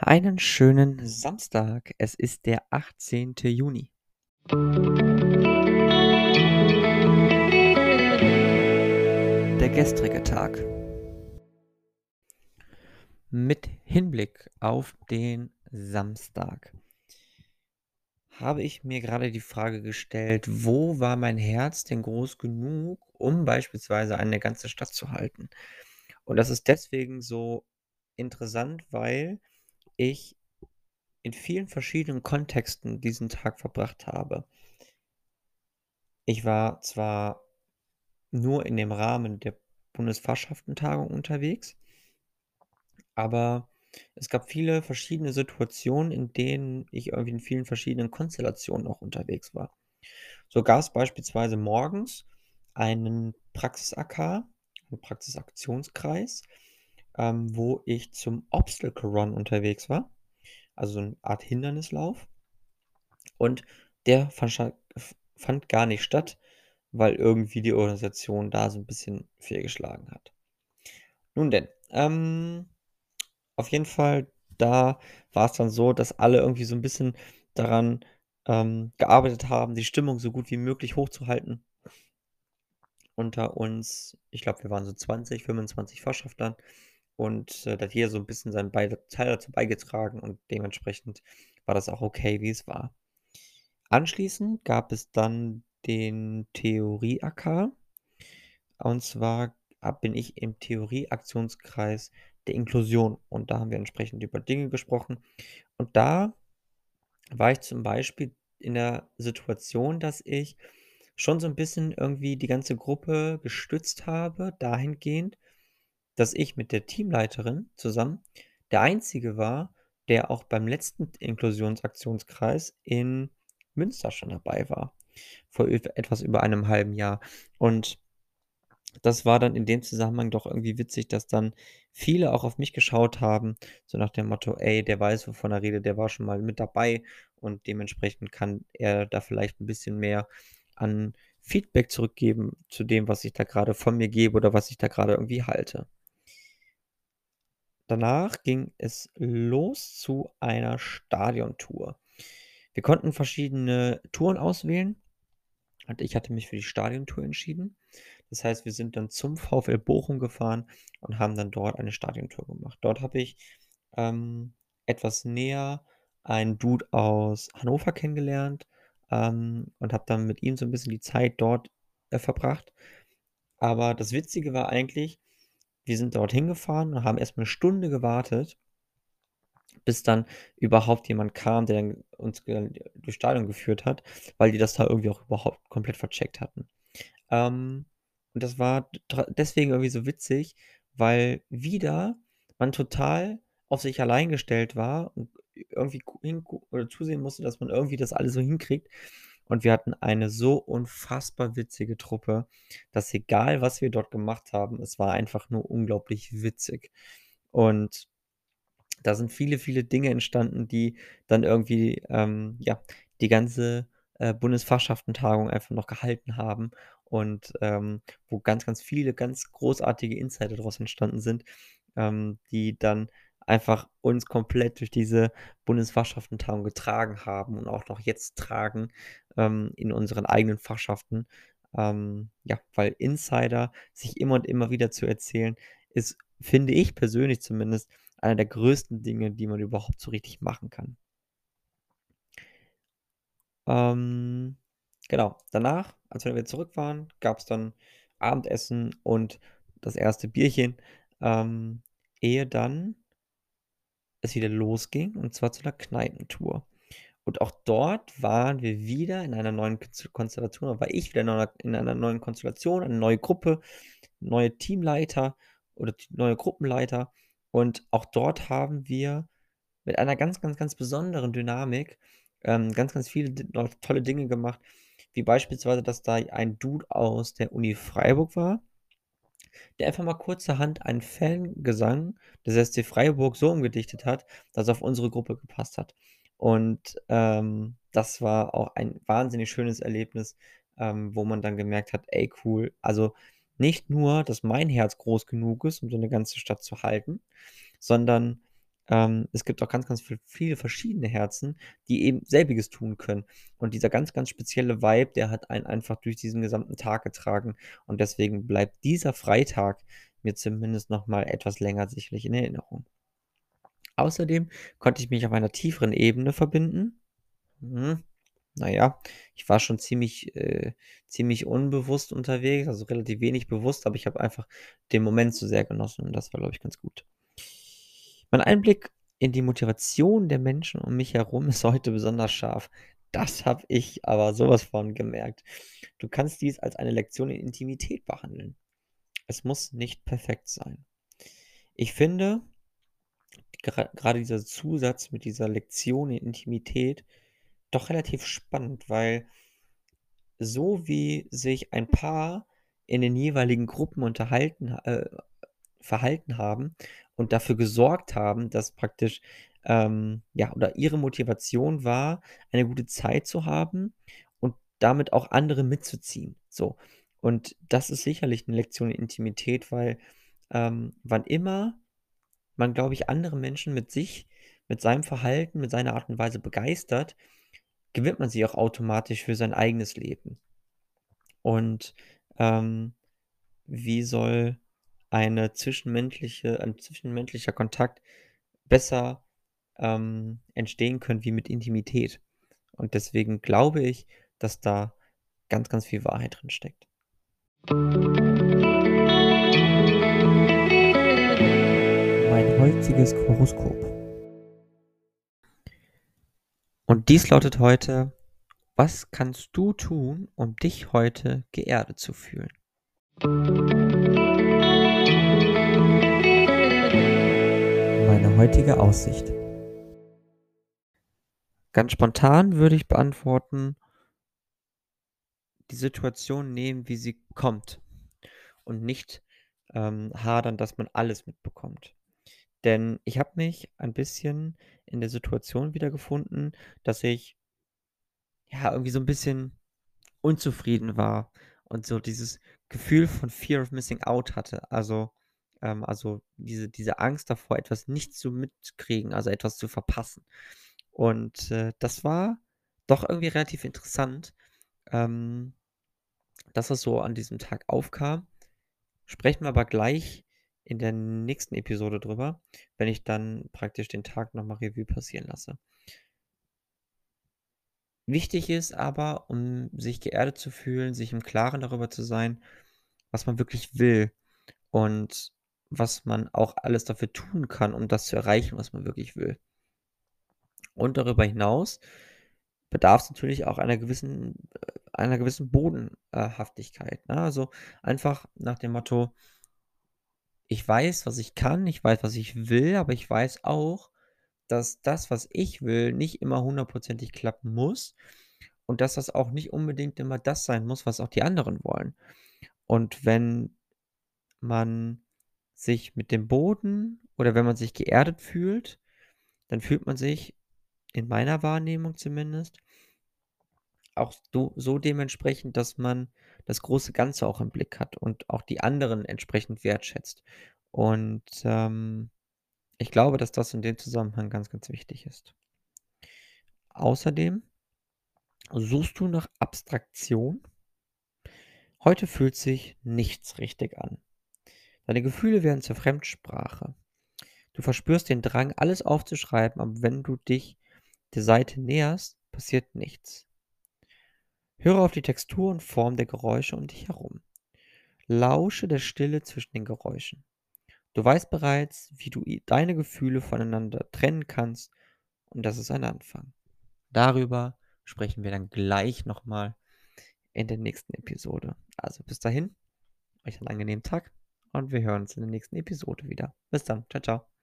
Einen schönen Samstag. Es ist der 18. Juni. Der gestrige Tag. Mit Hinblick auf den Samstag habe ich mir gerade die Frage gestellt, wo war mein Herz denn groß genug, um beispielsweise eine ganze Stadt zu halten? Und das ist deswegen so interessant, weil ich in vielen verschiedenen Kontexten diesen Tag verbracht habe. Ich war zwar nur in dem Rahmen der Bundesfachschaftentagung unterwegs, aber es gab viele verschiedene Situationen, in denen ich irgendwie in vielen verschiedenen Konstellationen auch unterwegs war. So gab es beispielsweise morgens einen Praxis-AK, einen Praxisaktionskreis, ähm, wo ich zum Obstacle Run unterwegs war, also so eine Art Hindernislauf. Und der fand, fand gar nicht statt, weil irgendwie die Organisation da so ein bisschen fehlgeschlagen hat. Nun denn, ähm, auf jeden Fall, da war es dann so, dass alle irgendwie so ein bisschen daran, ähm, gearbeitet haben, die Stimmung so gut wie möglich hochzuhalten unter uns. Ich glaube, wir waren so 20, 25 Fachschaftlern und, äh, da hat jeder so ein bisschen seinen Teil dazu beigetragen und dementsprechend war das auch okay, wie es war. Anschließend gab es dann den Theorie-AK. Und zwar bin ich im Theorie-Aktionskreis der Inklusion und da haben wir entsprechend über Dinge gesprochen. Und da war ich zum Beispiel in der Situation, dass ich schon so ein bisschen irgendwie die ganze Gruppe gestützt habe, dahingehend, dass ich mit der Teamleiterin zusammen der Einzige war, der auch beim letzten Inklusionsaktionskreis in Münster schon dabei war, vor etwas über einem halben Jahr. Und das war dann in dem Zusammenhang doch irgendwie witzig, dass dann viele auch auf mich geschaut haben, so nach dem Motto: „Ey, der weiß, wovon er redet, der war schon mal mit dabei und dementsprechend kann er da vielleicht ein bisschen mehr an Feedback zurückgeben zu dem, was ich da gerade von mir gebe oder was ich da gerade irgendwie halte.“ Danach ging es los zu einer Stadiontour. Wir konnten verschiedene Touren auswählen und ich hatte mich für die Stadiontour entschieden. Das heißt, wir sind dann zum VfL Bochum gefahren und haben dann dort eine Stadiontour gemacht. Dort habe ich ähm, etwas näher einen Dude aus Hannover kennengelernt ähm, und habe dann mit ihm so ein bisschen die Zeit dort äh, verbracht. Aber das Witzige war eigentlich, wir sind dort hingefahren und haben erstmal eine Stunde gewartet, bis dann überhaupt jemand kam, der uns durchs Stadion geführt hat, weil die das da irgendwie auch überhaupt komplett vercheckt hatten. Ähm, und das war deswegen irgendwie so witzig, weil wieder man total auf sich allein gestellt war und irgendwie zusehen musste, dass man irgendwie das alles so hinkriegt. Und wir hatten eine so unfassbar witzige Truppe, dass egal, was wir dort gemacht haben, es war einfach nur unglaublich witzig. Und da sind viele, viele Dinge entstanden, die dann irgendwie, ähm, ja, die ganze, äh, Bundesfachschaftentagung einfach noch gehalten haben und, ähm, wo ganz, ganz viele ganz großartige Insider daraus entstanden sind, ähm, die dann einfach uns komplett durch diese Bundesfachschaftentagung getragen haben und auch noch jetzt tragen, ähm, in unseren eigenen Fachschaften. Ähm, ja, weil Insider sich immer und immer wieder zu erzählen, ist, finde ich persönlich zumindest, einer der größten Dinge, die man überhaupt so richtig machen kann. Ähm, genau, danach, als wir zurück waren, gab es dann Abendessen und das erste Bierchen, ähm, ehe dann es wieder losging, und zwar zu einer Kneipentour. Und auch dort waren wir wieder in einer neuen Konstellation, war ich wieder in einer, in einer neuen Konstellation, eine neue Gruppe, neue Teamleiter oder neue Gruppenleiter. Und auch dort haben wir mit einer ganz, ganz, ganz besonderen Dynamik ähm, ganz, ganz viele tolle Dinge gemacht, wie beispielsweise, dass da ein Dude aus der Uni Freiburg war, der einfach mal kurzerhand einen Fangesang des SC Freiburg so umgedichtet hat, dass er auf unsere Gruppe gepasst hat. Und ähm, das war auch ein wahnsinnig schönes Erlebnis, ähm, wo man dann gemerkt hat, ey cool, also nicht nur, dass mein Herz groß genug ist, um so eine ganze Stadt zu halten, sondern ähm, es gibt auch ganz, ganz viel, viele verschiedene Herzen, die eben selbiges tun können. Und dieser ganz, ganz spezielle Vibe, der hat einen einfach durch diesen gesamten Tag getragen. Und deswegen bleibt dieser Freitag mir zumindest noch mal etwas länger sicherlich in Erinnerung. Außerdem konnte ich mich auf einer tieferen Ebene verbinden. Hm, naja, ich war schon ziemlich, äh, ziemlich unbewusst unterwegs, also relativ wenig bewusst, aber ich habe einfach den Moment so sehr genossen und das war, glaube ich, ganz gut. Mein Einblick in die Motivation der Menschen um mich herum ist heute besonders scharf. Das habe ich aber sowas von gemerkt. Du kannst dies als eine Lektion in Intimität behandeln. Es muss nicht perfekt sein. Ich finde, gerade dieser Zusatz mit dieser Lektion in Intimität doch relativ spannend, weil so wie sich ein Paar in den jeweiligen Gruppen unterhalten, äh, verhalten haben und dafür gesorgt haben, dass praktisch, ähm, ja, oder ihre Motivation war, eine gute Zeit zu haben und damit auch andere mitzuziehen. So. Und das ist sicherlich eine Lektion in Intimität, weil ähm, wann immer man, glaube ich, andere Menschen mit sich, mit seinem Verhalten, mit seiner Art und Weise begeistert, gewinnt man sie auch automatisch für sein eigenes Leben. Und ähm, wie soll eine zwischenmenschliche, ein zwischenmenschlicher Kontakt besser ähm, entstehen können wie mit Intimität? Und deswegen glaube ich, dass da ganz, ganz viel Wahrheit drin steckt. Mein heutiges Horoskop. Und dies lautet heute, was kannst du tun, um dich heute geerdet zu fühlen? Meine heutige Aussicht. Ganz spontan würde ich beantworten, die Situation nehmen, wie sie kommt und nicht ähm, hadern, dass man alles mitbekommt. Denn ich habe mich ein bisschen in der Situation wiedergefunden, dass ich ja irgendwie so ein bisschen unzufrieden war und so dieses Gefühl von Fear of Missing Out hatte. Also, ähm, also diese, diese Angst davor, etwas nicht zu mitkriegen, also etwas zu verpassen. Und äh, das war doch irgendwie relativ interessant, ähm, dass es so an diesem Tag aufkam. Sprechen wir aber gleich in der nächsten Episode drüber, wenn ich dann praktisch den Tag nochmal Revue passieren lasse. Wichtig ist aber, um sich geerdet zu fühlen, sich im Klaren darüber zu sein, was man wirklich will und was man auch alles dafür tun kann, um das zu erreichen, was man wirklich will. Und darüber hinaus bedarf es natürlich auch einer gewissen, äh, einer gewissen Bodenhaftigkeit. Ne? Also einfach nach dem Motto, ich weiß, was ich kann, ich weiß, was ich will, aber ich weiß auch, dass das, was ich will, nicht immer hundertprozentig klappen muss und dass das auch nicht unbedingt immer das sein muss, was auch die anderen wollen. Und wenn man sich mit dem Boden oder wenn man sich geerdet fühlt, dann fühlt man sich, in meiner Wahrnehmung zumindest, auch so, dementsprechend, dass man das große Ganze auch im Blick hat und auch die anderen entsprechend wertschätzt. Und ähm, ich glaube, dass das in dem Zusammenhang ganz, ganz wichtig ist. Außerdem suchst du nach Abstraktion. Heute fühlt sich nichts richtig an. Deine Gefühle werden zur Fremdsprache. Du verspürst den Drang, alles aufzuschreiben, aber wenn du dich der Seite näherst, passiert nichts. Höre auf die Textur und Form der Geräusche um dich herum. Lausche der Stille zwischen den Geräuschen. Du weißt bereits, wie du deine Gefühle voneinander trennen kannst und das ist ein Anfang. Darüber sprechen wir dann gleich nochmal in der nächsten Episode. Also bis dahin, euch einen angenehmen Tag und wir hören uns in der nächsten Episode wieder. Bis dann, ciao, ciao.